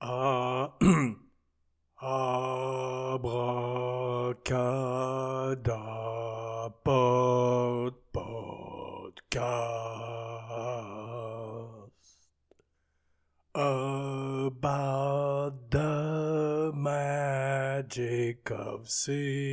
Abracadabra podcast about the magic of cinema.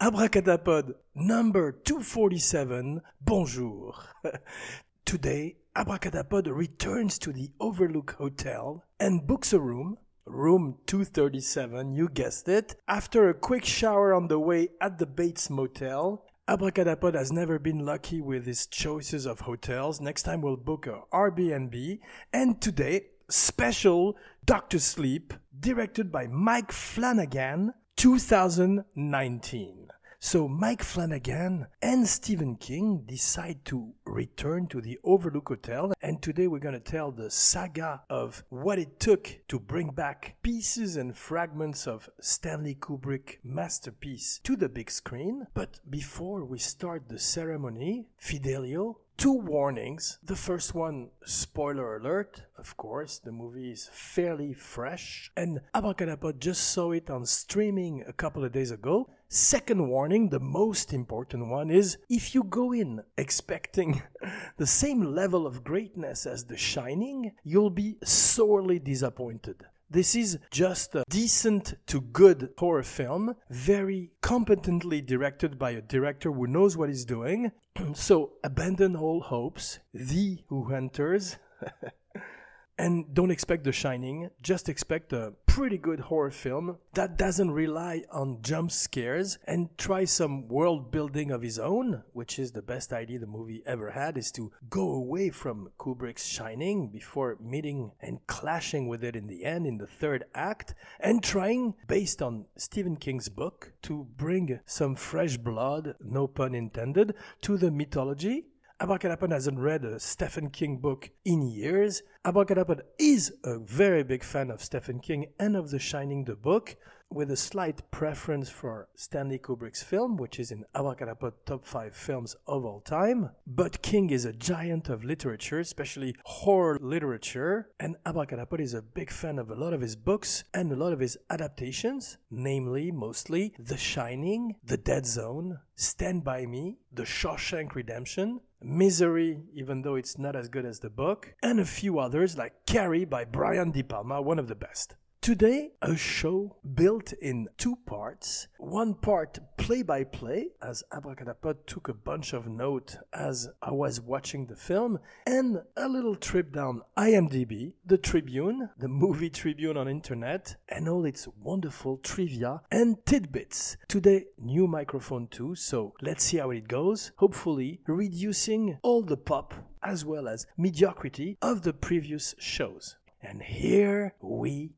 Abracadapod number 247. Bonjour. Today, Abracadapod returns to the Overlook Hotel and books a room, room 237, you guessed it. After a quick shower on the way at the Bates Motel, Abracadapod has never been lucky with his choices of hotels. Next time we'll book a Airbnb. And today, special Doctor Sleep, directed by Mike Flanagan, 2019. So Mike Flanagan and Stephen King decide to return to the Overlook Hotel, and today we're going to tell the saga of what it took to bring back pieces and fragments of Stanley Kubrick masterpiece to the big screen. But before we start the ceremony, Fidelio, two warnings. The first one, spoiler alert, of course, the movie is fairly fresh, and Abracadapod just saw it on streaming a couple of days ago. Second warning, the most important one, is if you go in expecting the same level of greatness as The Shining, you'll be sorely disappointed. This is just a decent to good horror film, very competently directed by a director who knows what he's doing. so abandon all hopes. The Who enters. and don't expect The Shining, just expect a pretty good horror film that doesn't rely on jump scares and try some world building of his own, which is the best idea the movie ever had, is to go away from Kubrick's Shining before meeting and clashing with it in the end in the third act, and trying, based on Stephen King's book, to bring some fresh blood, no pun intended, to the mythology Abracadapod hasn't read a Stephen King book in years. Abracadapod is a very big fan of Stephen King and of The Shining, the book, with a slight preference for Stanley Kubrick's film, which is in Abracadapod top 5 films of all time. But King is a giant of literature, especially horror literature, and Abracadapod is a big fan of a lot of his books and a lot of his adaptations, namely, mostly The Shining, The Dead Zone, Stand By Me, The Shawshank Redemption, Misery, even though it's not as good as the book, and a few others like Carrie by Brian De Palma, one of the best. Today, a show built in two parts. One part play by play, as Abracadapod took a bunch of notes as I was watching the film, and a little trip down IMDb, the Tribune, the movie Tribune on internet, and all its wonderful trivia and tidbits. Today, new microphone too, so let's see how it goes. Hopefully, reducing all the pop as well as mediocrity of the previous shows. And here we.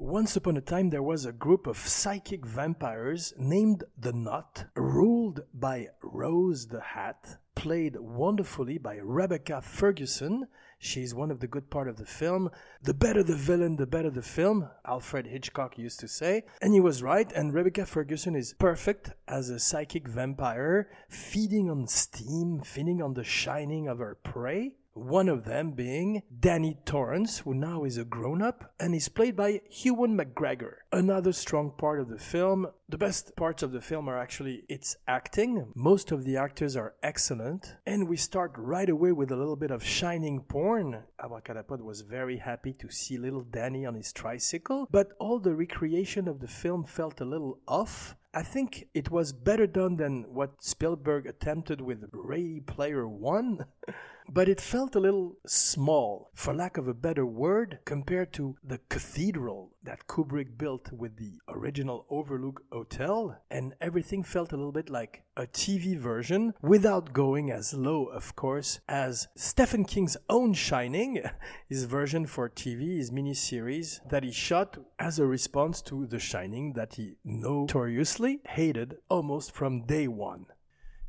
Once upon a time, there was a group of psychic vampires named the Knot, ruled by Rose the Hat, played wonderfully by Rebecca Ferguson. She's one of the good part of the film. The better the villain, the better the film, Alfred Hitchcock used to say. And he was right, and Rebecca Ferguson is perfect as a psychic vampire, feeding on steam, feeding on the shining of her prey. One of them being Danny Torrance, who now is a grown up and is played by Ewan McGregor. Another strong part of the film. The best parts of the film are actually its acting. Most of the actors are excellent. And we start right away with a little bit of shining porn. Abracadapod was very happy to see little Danny on his tricycle, but all the recreation of the film felt a little off. I think it was better done than what Spielberg attempted with Ready Player One. but it felt a little small, for lack of a better word, compared to the cathedral that Kubrick built with the original Overlook Hotel, and everything felt a little bit like a TV version without going as low, of course, as Stephen King's own Shining, his version for TV, his miniseries that he shot as a response to The Shining that he notoriously hated almost from day one.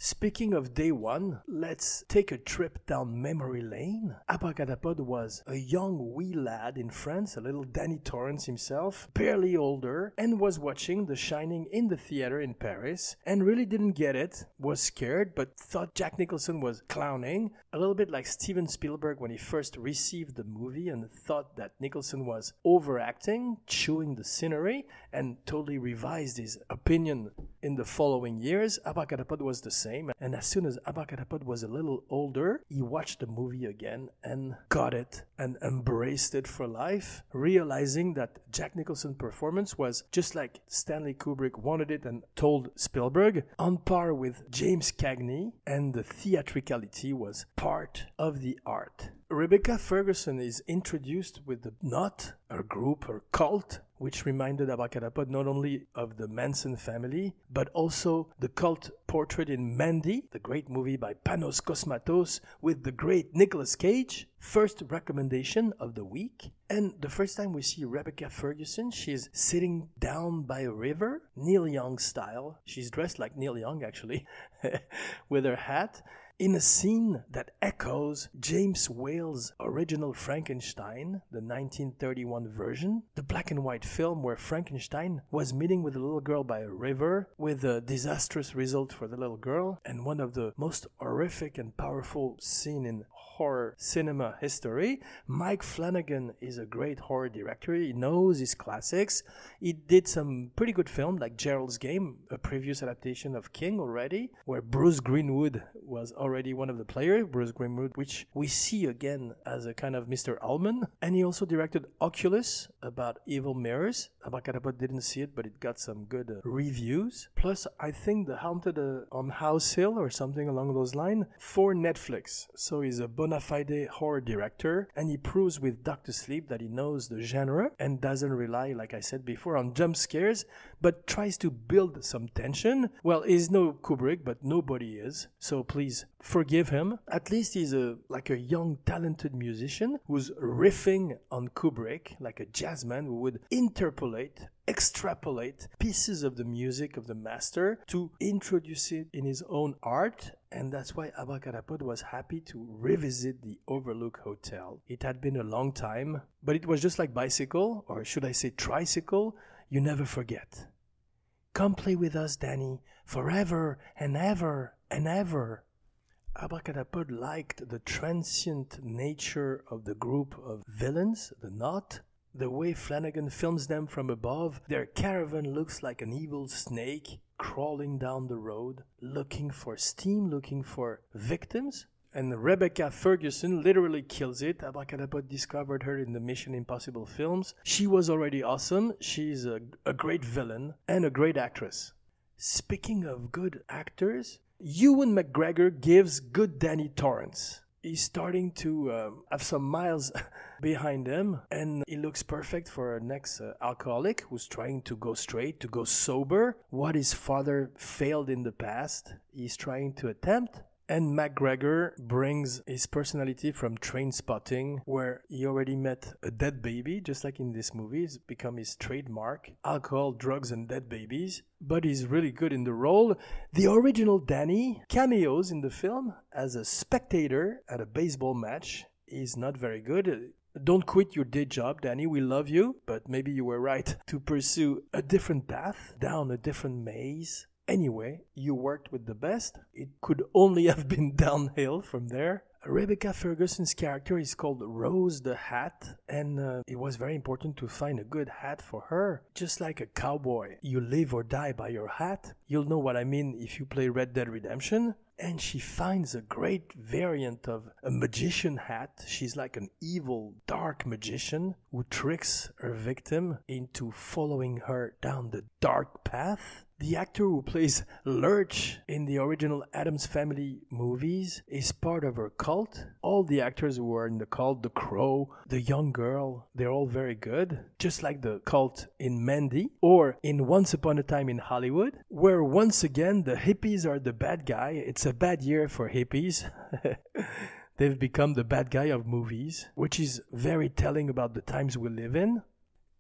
Speaking of day one, let's take a trip down memory lane. Abracadapod was a young wee lad in France, a little Danny Torrance himself, barely older, and was watching The Shining in the theater in Paris, and really didn't get it, was scared, but thought Jack Nicholson was clowning, a little bit like Steven Spielberg when he first received the movie and thought that Nicholson was overacting, chewing the scenery, and totally revised his opinion in the following years. Abracadapod was the same. And as soon as Abracadapod was a little older, he watched the movie again and got it and embraced it for life, realizing that Jack Nicholson's performance was just like Stanley Kubrick wanted it and told Spielberg, on par with James Cagney, and the theatricality was part of the art. Rebecca Ferguson is introduced with the Knot, a group or cult, which reminded Abracadapod not only of the Manson family, but also the cult portrait in Mandy, the great movie by Panos Cosmatos with the great Nicolas Cage. First recommendation of the week. And the first time we see Rebecca Ferguson, she's sitting down by a river, Neil Young style. She's dressed like Neil Young, actually, with her hat in a scene that echoes James Whale's original Frankenstein, the 1931 version, the black and white film where Frankenstein was meeting with a little girl by a river with a disastrous result for the little girl and one of the most horrific and powerful scene in horror cinema history. Mike Flanagan is a great horror director. He knows his classics. He did some pretty good film like Gerald's Game, a previous adaptation of King already, where Bruce Greenwood was already one of the players. Bruce Greenwood, which we see again as a kind of Mr. Ullman. And he also directed Oculus about evil mirrors. Abracadapod didn't see it, but it got some good uh, reviews. Plus, I think The Haunted uh, on House Hill or something along those lines for Netflix. So he's a bona fide horror director, and he proves with Doctor Sleep that he knows the genre and doesn't rely, like I said before, on jump scares, but tries to build some tension. Well, he's no Kubrick, but nobody is, so please forgive him. At least he's a like a young, talented musician who's riffing on Kubrick like a jazzman who would interpolate extrapolate pieces of the music of the master to introduce it in his own art and that's why Abracadapod was happy to revisit the Overlook Hotel. It had been a long time, but it was just like bicycle, or should I say tricycle, you never forget. Come play with us, Danny, forever and ever and ever. Abracadapod liked the transient nature of the group of villains, the knot, the way Flanagan films them from above, their caravan looks like an evil snake crawling down the road, looking for steam, looking for victims. And Rebecca Ferguson literally kills it. Abracadapod discovered her in the Mission Impossible films. She was already awesome. She's a, a great villain and a great actress. Speaking of good actors, Ewan McGregor gives good Danny Torrance he's starting to um, have some miles behind him and he looks perfect for a next uh, alcoholic who's trying to go straight to go sober. What his father failed in the past he's trying to attempt and McGregor brings his personality from Trainspotting, where he already met a dead baby, just like in this movie. It's become his trademark alcohol, drugs, and dead babies. But he's really good in the role. The original Danny cameos in the film as a spectator at a baseball match. He's not very good. Don't quit your day job, Danny. We love you, but maybe you were right to pursue a different path, down a different maze. Anyway, you worked with the best. It could only have been downhill from there. Rebecca Ferguson's character is called Rose the Hat, and uh, it was very important to find a good hat for her. Just like a cowboy, you live or die by your hat. You'll know what I mean if you play Red Dead Redemption. And she finds a great variant of a magician hat. She's like an evil, dark magician who tricks her victim into following her down the dark path. The actor who plays Lurch in the original Addams Family movies is part of her cult. All the actors who are in the cult, the crow, the young girl, they're all very good. Just like the cult in Mandy or in Once Upon a Time in Hollywood, where once again the hippies are the bad guy. It's a bad year for hippies. They've become the bad guy of movies, which is very telling about the times we live in.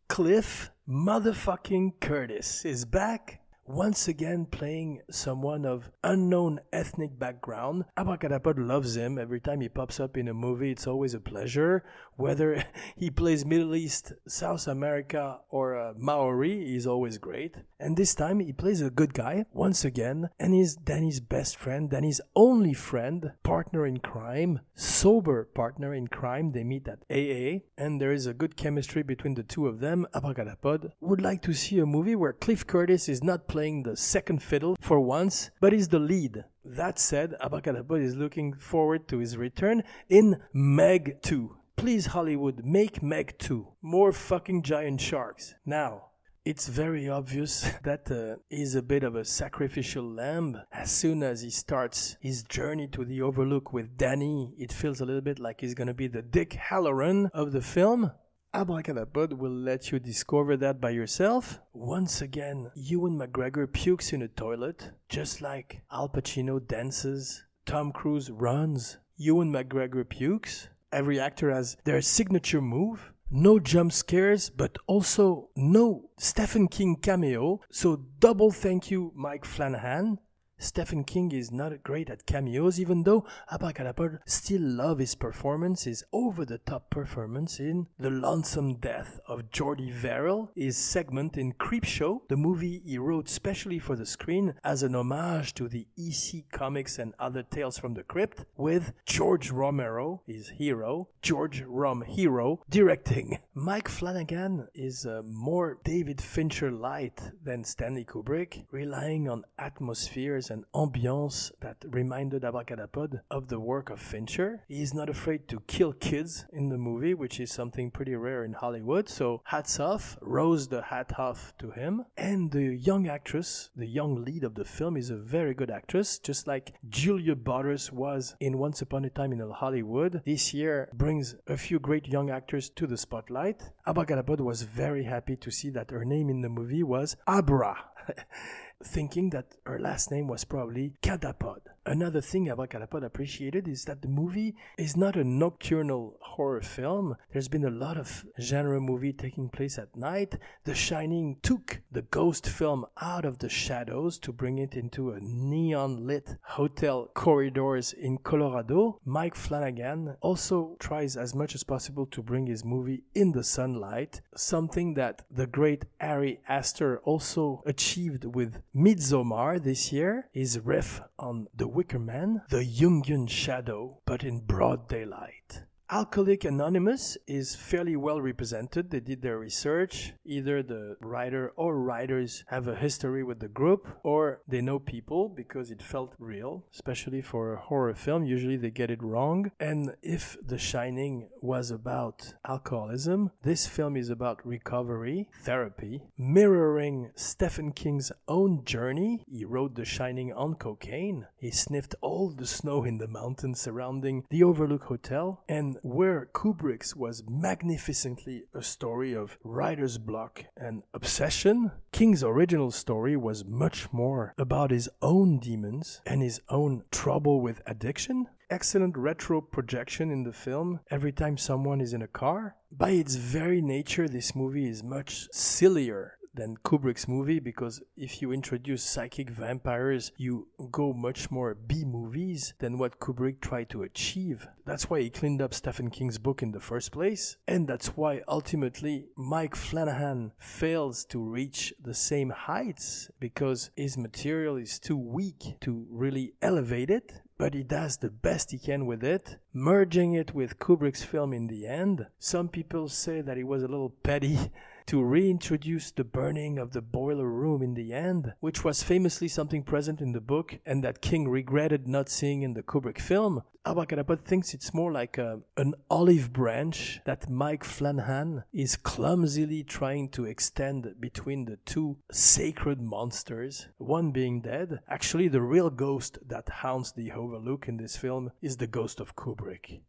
Cliff motherfucking Curtis is back once again playing someone of unknown ethnic background. Abracadapod loves him. Every time he pops up in a movie, it's always a pleasure. Whether he plays Middle East, South America, or uh, Maori, he's always great. And this time he plays a good guy once again, and he's Danny's best friend, Danny's only friend, partner in crime, sober partner in crime. They meet at AA, and there is a good chemistry between the two of them. Abracadapod would like to see a movie where Cliff Curtis is not playing the second fiddle for once, but is the lead. That said, Abracadapod is looking forward to his return in Meg 2. Please, Hollywood, make Meg 2. More fucking giant sharks. Now, it's very obvious that uh, he's a bit of a sacrificial lamb. As soon as he starts his journey to the Overlook with Danny, it feels a little bit like he's gonna be the Dick Hallorann of the film. Abracadapod will let you discover that by yourself. Once again, Ewan McGregor pukes in a toilet, just like Al Pacino dances, Tom Cruise runs, Ewan McGregor pukes. Every actor has their signature move. No jump scares, but also no Stephen King cameo. So double thank you, Mike Flanagan. Stephen King is not great at cameos, even though Abracadapod still love his performance, his over-the-top performance in The Lonesome Death of Jordy Verrill, his segment in Creepshow, the movie he wrote specially for the screen as an homage to the EC comics and other tales from the crypt, with George Romero, his hero, George Rom Hero, directing. Mike Flanagan is uh, more David Fincher light than Stanley Kubrick, relying on atmospheres and ambiance that reminded Abracadapod of the work of Fincher. He is not afraid to kill kids in the movie, which is something pretty rare in Hollywood. So hats off, rose the hat off to him. And the young actress, the young lead of the film, is a very good actress, just like Julia Butters was in Once Upon a Time in Hollywood. This year brings a few great young actors to the spotlight. Abracadapod was very happy to see that her name in the movie was Abra. thinking that her last name was probably Cadapod. Another thing Abracadapod appreciated is that the movie is not a nocturnal horror film. There's been a lot of genre movie taking place at night. The Shining took the ghost film out of the shadows to bring it into a neon lit hotel corridors in Colorado. Mike Flanagan also tries as much as possible to bring his movie in the sunlight, something that the great Ari Aster also achieved with Midsommar this year, his riff on The Wicker Man, the Jungian shadow, but in broad daylight. Alcoholic Anonymous is fairly well represented. They did their research. Either the writer or writers have a history with the group, or they know people because it felt real, especially for a horror film. Usually they get it wrong. And if The Shining was about alcoholism, this film is about recovery, therapy, mirroring Stephen King's own journey. He wrote The Shining on cocaine. He sniffed all the snow in the mountains surrounding the Overlook Hotel and where Kubrick's was magnificently a story of writer's block and obsession, King's original story was much more about his own demons and his own trouble with addiction. Excellent retro projection in the film every time someone is in a car. By its very nature, this movie is much sillier than Kubrick's movie because if you introduce psychic vampires, you go much more B movies than what Kubrick tried to achieve. That's why he cleaned up Stephen King's book in the first place, and that's why ultimately Mike Flanagan fails to reach the same heights because his material is too weak to really elevate it but he does the best he can with it, merging it with Kubrick's film in the end. Some people say that he was a little petty to reintroduce the burning of the boiler room in the end, which was famously something present in the book and that King regretted not seeing in the Kubrick film. Abracadapod thinks it's more like a, an olive branch that Mike Flanagan is clumsily trying to extend between the two sacred monsters, one being dead. Actually, the real ghost that haunts the Overlook in this film is the ghost of Kubrick.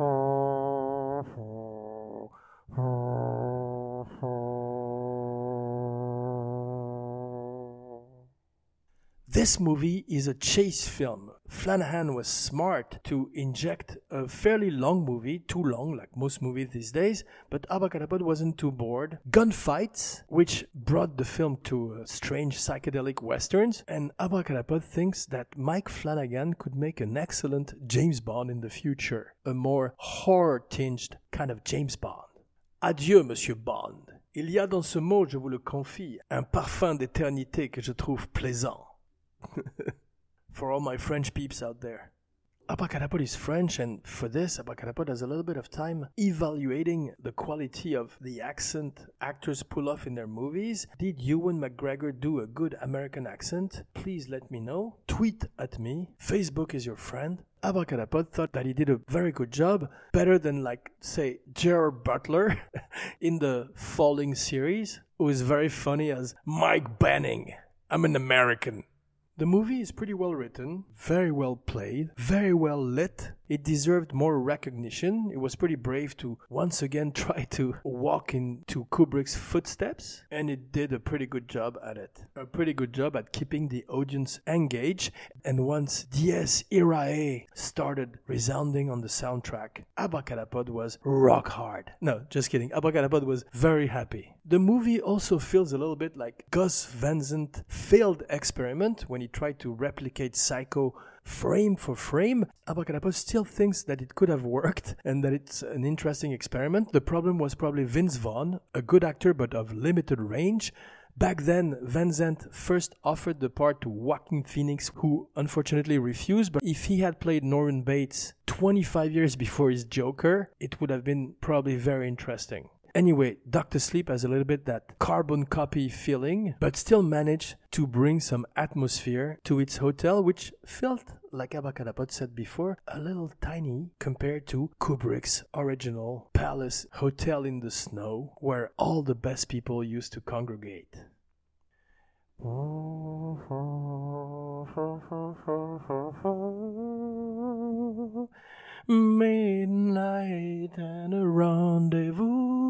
This movie is a chase film. Flanagan was smart to inject a fairly long movie, too long, like most movies these days, but Abracadapod wasn't too bored. Gunfights, which brought the film to uh, strange psychedelic westerns, and Abracadapod thinks that Mike Flanagan could make an excellent James Bond in the future, a more horror-tinged kind of James Bond. Adieu, Monsieur Bond. Il y a dans ce mot, je vous le confie, un parfum d'éternité que je trouve plaisant. for all my French peeps out there. Abracadapod is French, and for this, Abracadapod has a little bit of time evaluating the quality of the accent actors pull off in their movies. Did Ewan McGregor do a good American accent? Please let me know. Tweet at me. Facebook is your friend. Abracadapod thought that he did a very good job, better than, like, say, Gerard Butler in the Falling series, who is very funny as Mike Banning. I'm an American. The movie is pretty well written, very well played, very well lit. It deserved more recognition. It was pretty brave to once again try to walk into Kubrick's footsteps, and it did a pretty good job at it. A pretty good job at keeping the audience engaged. And once Dies Irae started resounding on the soundtrack, Abracadapod was rock hard. No, just kidding. Abracadapod was very happy. The movie also feels a little bit like Gus Van failed experiment when he tried to replicate Psycho frame for frame. Abracadapod still thinks that it could have worked and that it's an interesting experiment. The problem was probably Vince Vaughn, a good actor but of limited range. Back then, Van Sant first offered the part to Joaquin Phoenix, who unfortunately refused. But if he had played Norman Bates 25 years before his Joker, it would have been probably very interesting. Anyway, Doctor Sleep has a little bit that carbon copy feeling, but still managed to bring some atmosphere to its hotel, which felt, like Abracadapod said before, a little tiny compared to Kubrick's original palace hotel in the snow, where all the best people used to congregate. Midnight and a rendezvous.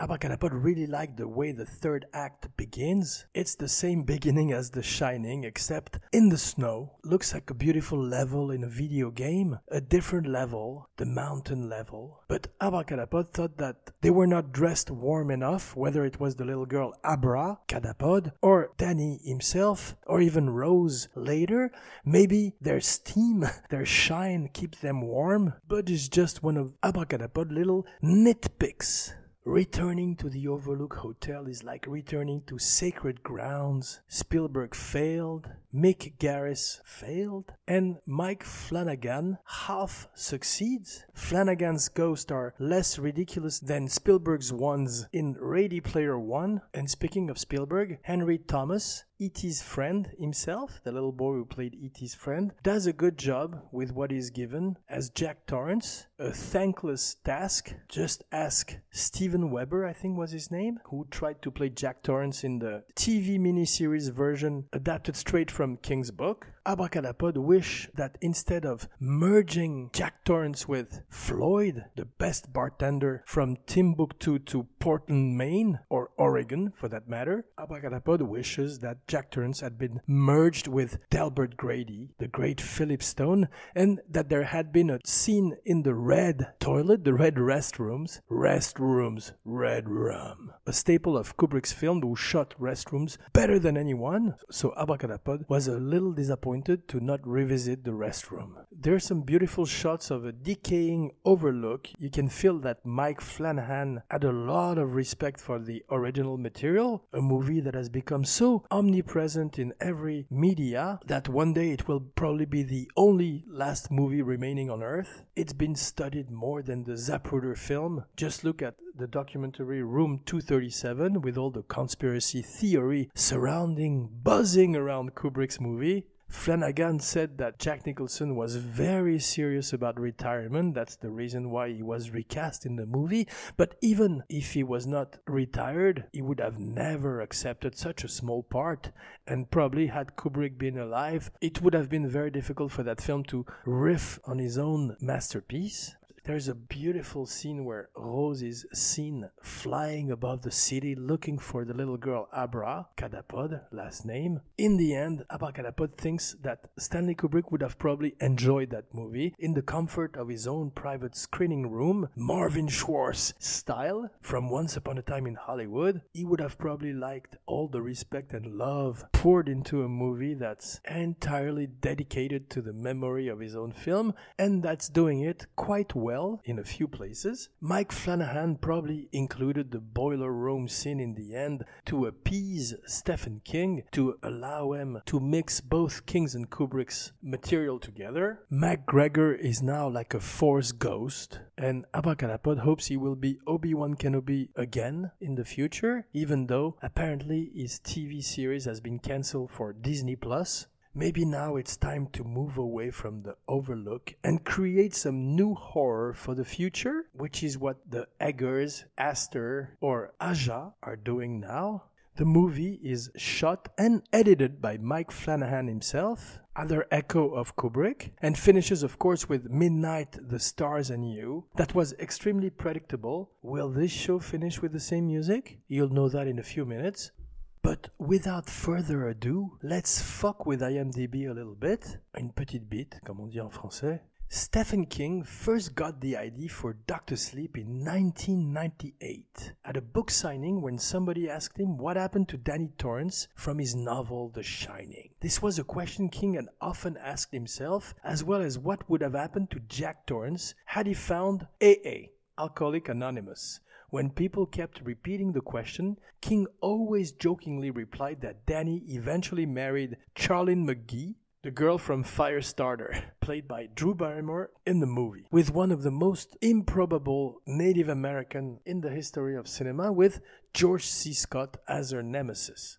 Abracadapod really liked the way the third act begins. It's the same beginning as The Shining, except in the snow. Looks like a beautiful level in a video game, a different level, the mountain level. But Abracadapod thought that they were not dressed warm enough, whether it was the little girl Abra, Cadapod, or Danny himself, or even Rose later. Maybe their steam, their shine keeps them warm, but it's just one of Abracadapod little nitpicks. Returning to the Overlook Hotel is like returning to sacred grounds. Spielberg failed, Mick Garris failed, and Mike Flanagan half succeeds. Flanagan's ghosts are less ridiculous than Spielberg's ones in Ready Player One. And speaking of Spielberg, Henry Thomas, E.T.'s friend himself, the little boy who played E.T.'s friend, does a good job with what is given as Jack Torrance. A thankless task. Just ask Steven Weber, I think was his name, who tried to play Jack Torrance in the TV miniseries version adapted straight from King's book. Abracadapod wish that instead of merging Jack Torrance with Floyd, the best bartender from Timbuktu to Portland, Maine, or Oregon for that matter, Abracadapod wishes that Jack Torrance had been merged with Delbert Grady, the great Philip Stone, and that there had been a scene in the red toilet, the red restrooms, restrooms, red room, a staple of Kubrick's film who shot restrooms better than anyone. So Abracadapod was a little disappointed to not revisit the restroom. There are some beautiful shots of a decaying overlook. You can feel that Mike Flanagan had a lot of respect for the original material, a movie that has become so omnipresent in every media that one day it will probably be the only last movie remaining on Earth. It's been studied more than the Zapruder film. Just look at the documentary Room 237 with all the conspiracy theory surrounding, buzzing around Kubrick's movie. Flanagan said that Jack Nicholson was very serious about retirement. That's the reason why he was recast in the movie. But even if he was not retired, he would have never accepted such a small part. And probably had Kubrick been alive, it would have been very difficult for that film to riff on his own masterpiece. There's a beautiful scene where Rose is seen flying above the city looking for the little girl Abra, Cadapod, last name. In the end, Abracadapod thinks that Stanley Kubrick would have probably enjoyed that movie in the comfort of his own private screening room, Marvin Schwarz style, from Once Upon a Time in Hollywood. He would have probably liked all the respect and love poured into a movie that's entirely dedicated to the memory of his own film, and that's doing it quite well in a few places. Mike Flanagan probably included the boiler room scene in the end to appease Stephen King, to allow him to mix both King's and Kubrick's material together. McGregor is now like a force ghost, and Abracadapod hopes he will be Obi-Wan Kenobi again in the future, even though apparently his TV series has been cancelled for Disney Plus. Maybe now it's time to move away from the overlook and create some new horror for the future, which is what the Eggers, Aster, or Aja are doing now. The movie is shot and edited by Mike Flanagan himself, other echo of Kubrick, and finishes, of course, with Midnight, The Stars, and You. That was extremely predictable. Will this show finish with the same music? You'll know that in a few minutes. But without further ado, let's fuck with IMDb a little bit. Une petite bite, comme on dit en français. Stephen King first got the idea for Doctor Sleep in 1998 at a book signing when somebody asked him what happened to Danny Torrance from his novel The Shining. This was a question King had often asked himself, as well as what would have happened to Jack Torrance had he found AA, Alcoholic Anonymous. When people kept repeating the question, King always jokingly replied that Danny eventually married Charlene McGee, the girl from Firestarter, played by Drew Barrymore in the movie, with one of the most improbable Native American in the history of cinema, with George C. Scott as her nemesis.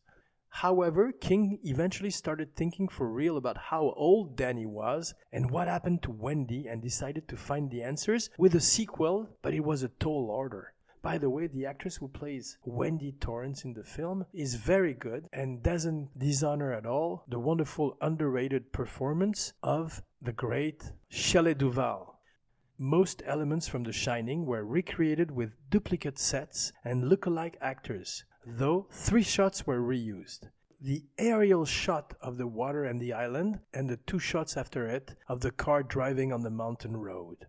However, King eventually started thinking for real about how old Danny was and what happened to Wendy and decided to find the answers with a sequel, but it was a tall order. By the way, the actress who plays Wendy Torrance in the film is very good and doesn't dishonor at all the wonderful underrated performance of the great Shelley Duvall. Most elements from The Shining were recreated with duplicate sets and look-alike actors, though three shots were reused. The aerial shot of the water and the island, and the two shots after it of the car driving on the mountain road.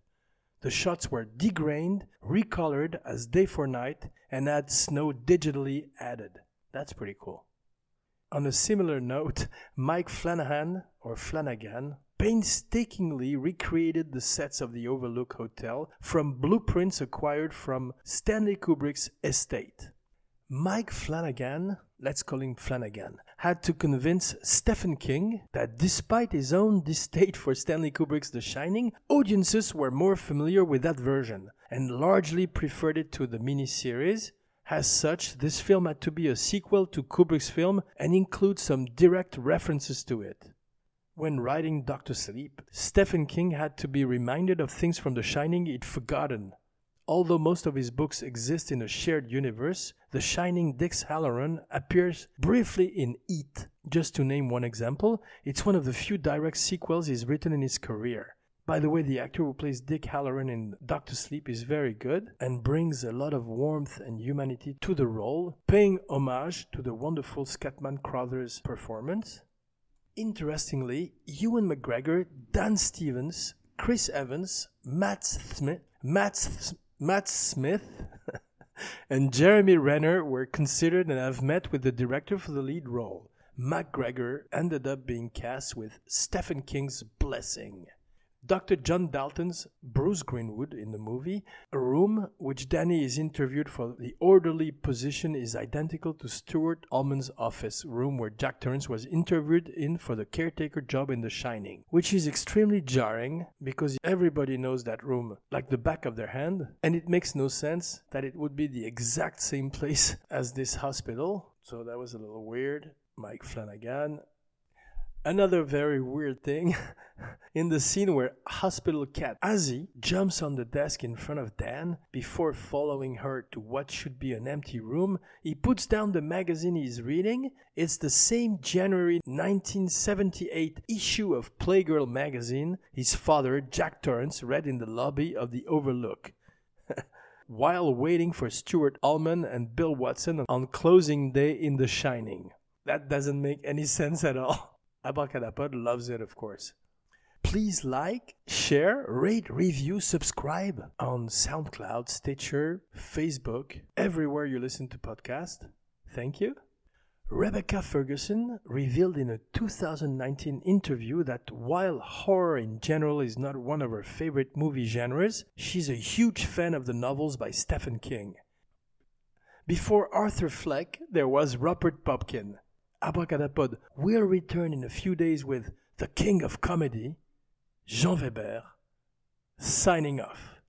The shots were degrained, recolored as day for night, and had snow digitally added. That's pretty cool. On a similar note, Mike Flanagan, or Flanagan, painstakingly recreated the sets of the Overlook Hotel from blueprints acquired from Stanley Kubrick's estate. Mike Flanagan, let's call him Flanagan, had to convince Stephen King that despite his own distaste for Stanley Kubrick's The Shining, audiences were more familiar with that version and largely preferred it to the miniseries. As such, this film had to be a sequel to Kubrick's film and include some direct references to it. When writing Doctor Sleep, Stephen King had to be reminded of things from The Shining he'd forgotten. Although most of his books exist in a shared universe, The Shining Dix Hallorann appears briefly in Eat. Just to name one example, it's one of the few direct sequels he's written in his career. By the way, the actor who plays Dick Hallorann in Doctor Sleep is very good and brings a lot of warmth and humanity to the role, paying homage to the wonderful Scatman Crothers performance. Interestingly, Ewan McGregor, Dan Stevens, Chris Evans, Matt Smith, Matt, Matt Smith, and Jeremy Renner were considered and have met with the director for the lead role. McGregor ended up being cast with Stephen King's blessing. Dr. John Dalton's Bruce Greenwood in the movie, a room which Danny is interviewed for the orderly position is identical to Stuart Ullman's office room where Jack Torrance was interviewed in for the caretaker job in The Shining, which is extremely jarring because everybody knows that room like the back of their hand, and it makes no sense that it would be the exact same place as this hospital. So that was a little weird. Mike Flanagan. Another very weird thing in the scene where hospital cat Azzy jumps on the desk in front of Dan before following her to what should be an empty room, he puts down the magazine he's reading. It's the same January 1978 issue of Playgirl magazine his father, Jack Torrance, read in the lobby of the Overlook. While waiting for Stuart Ullman and Bill Watson on closing day in The Shining. That doesn't make any sense at all. Abracadapod loves it, of course. Please like, share, rate, review, subscribe on SoundCloud, Stitcher, Facebook, everywhere you listen to podcasts. Thank you. Rebecca Ferguson revealed in a 2019 interview that while horror in general is not one of her favorite movie genres, she's a huge fan of the novels by Stephen King. Before Arthur Fleck, there was Rupert Pupkin. Abracadapod will return in a few days with the king of comedy, Jean Weber, signing off.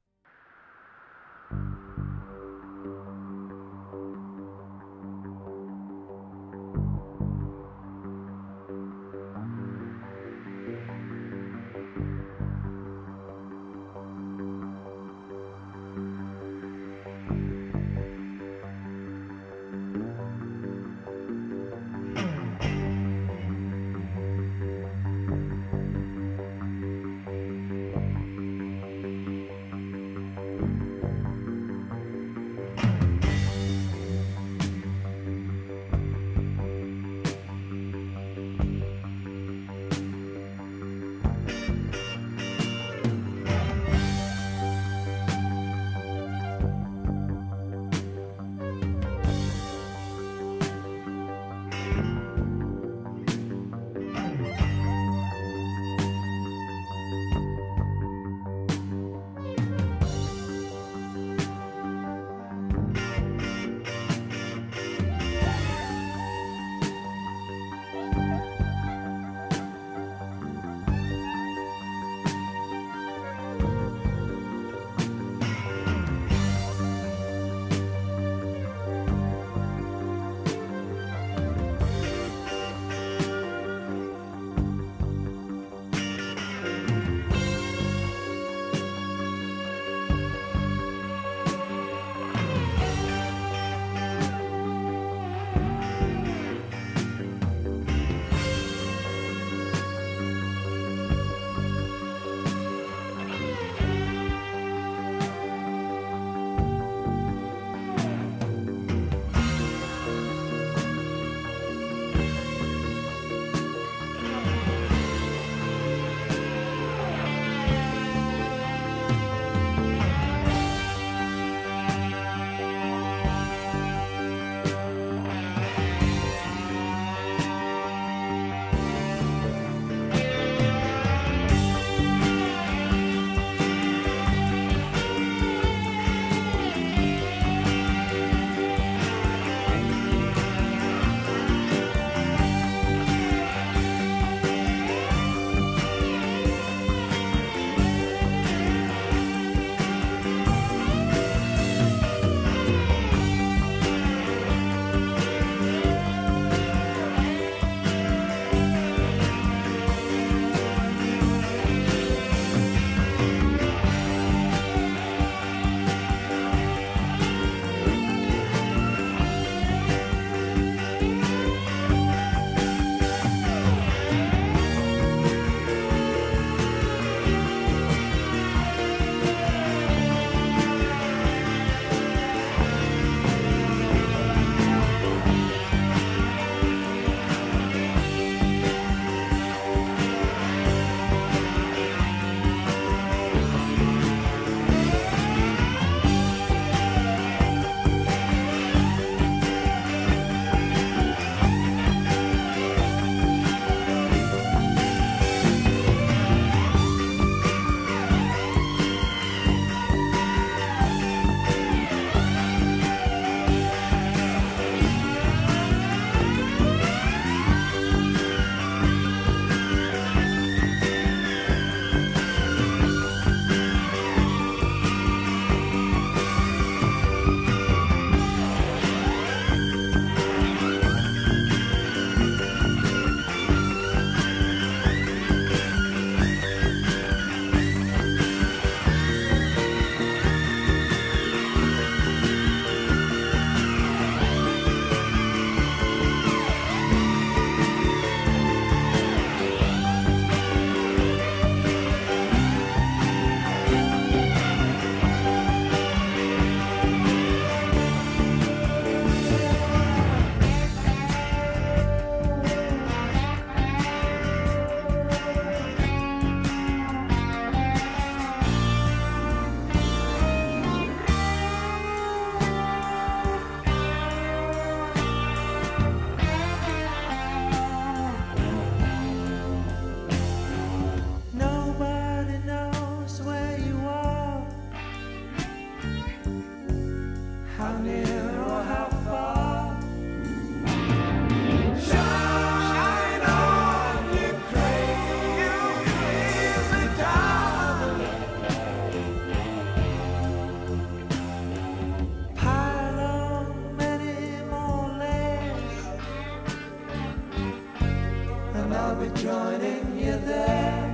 and I'll be joining you there.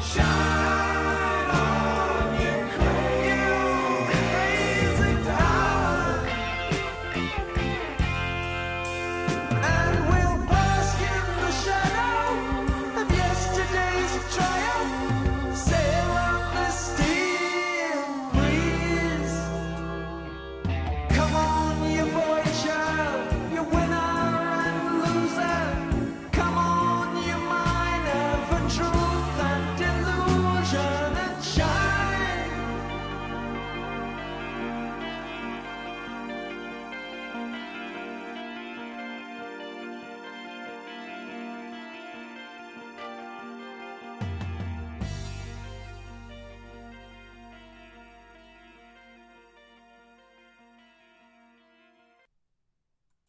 Shine.